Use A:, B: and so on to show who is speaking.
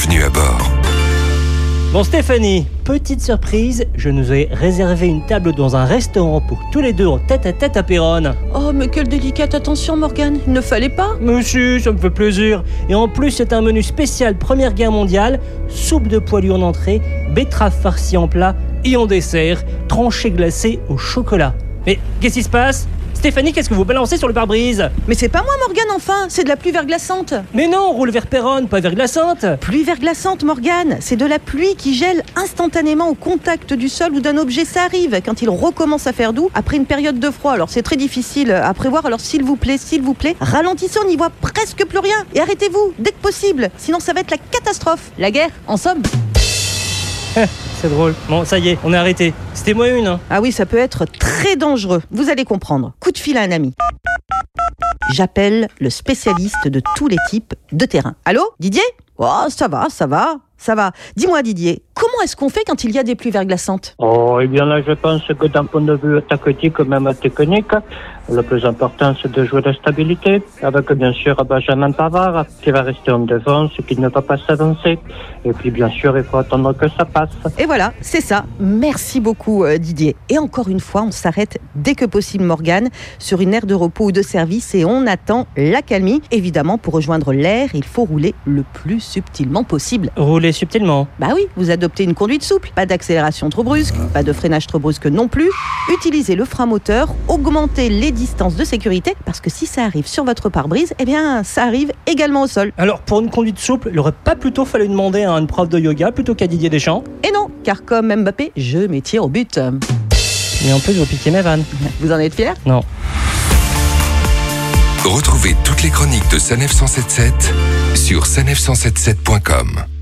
A: bienvenue à bord.
B: Bon Stéphanie, petite surprise, je nous ai réservé une table dans un restaurant pour tous les deux en tête à tête à Péronne.
C: Oh, mais quelle délicate attention, Morgane. Il ne fallait pas.
B: Monsieur, ça me fait plaisir. Et en plus, c'est un menu spécial Première Guerre mondiale, soupe de poilu en entrée, betterave farcie en plat et en dessert, tranchée glacée au chocolat. Mais qu'est-ce qui se passe? Stéphanie, qu'est-ce que vous balancez sur le pare-brise?
C: Mais c'est pas moi, Morgane, enfin. C'est de la pluie verglaçante.
B: Mais non, on roule vers Péronne, pas verglaçante.
C: Pluie verglaçante, Morgane. C'est de la pluie qui gèle instantanément au contact du sol ou d'un objet. Ça arrive quand il recommence à faire doux après une période de froid. Alors c'est très difficile à prévoir. Alors s'il vous plaît, s'il vous plaît, ralentissez, on n'y voit presque plus rien. Et arrêtez-vous dès que possible. Sinon ça va être la catastrophe. La guerre, en somme.
B: C'est drôle. Bon, ça y est, on est arrêté. C'était moi une. hein.
C: Ah oui, ça peut être très dangereux. Vous allez comprendre. Coup de fil à un ami. J'appelle le spécialiste de tous les types de terrain. Allô, Didier? Oh, ça va, ça va, ça va. Dis-moi, Didier, comment est-ce qu'on fait quand il y a des pluies verglaçantes?
D: Oh, eh bien là, je pense que d'un point de vue tactique, même technique, le plus important, c'est de jouer la stabilité, avec bien sûr Benjamin Pavard, qui va rester en défense, qui ne va pas s'avancer. Et puis, bien sûr, il faut attendre que ça passe.
C: Et voilà, c'est ça. Merci beaucoup, euh, Didier. Et encore une fois, on s'arrête dès que possible, Morgane, sur une aire de repos ou de service et on attend l'accalmie. Évidemment, pour rejoindre l'air, il faut rouler le plus subtilement possible.
B: Rouler subtilement.
C: Bah oui, vous adoptez une conduite souple, pas d'accélération trop brusque, pas de freinage trop brusque non plus. Utilisez le frein moteur, augmentez les distances de sécurité, parce que si ça arrive sur votre pare-brise, eh bien, ça arrive également au sol.
B: Alors, pour une conduite souple, il aurait pas plutôt fallu demander à une prof de yoga plutôt qu'à Didier Deschamps?
C: Et non, car comme Mbappé, je m'y tire au but.
B: Et en plus, vous piquez mes vannes.
C: Vous en êtes fiers?
B: Non.
A: Retrouvez toutes les chroniques de Sanef 177 sur sanef177.com.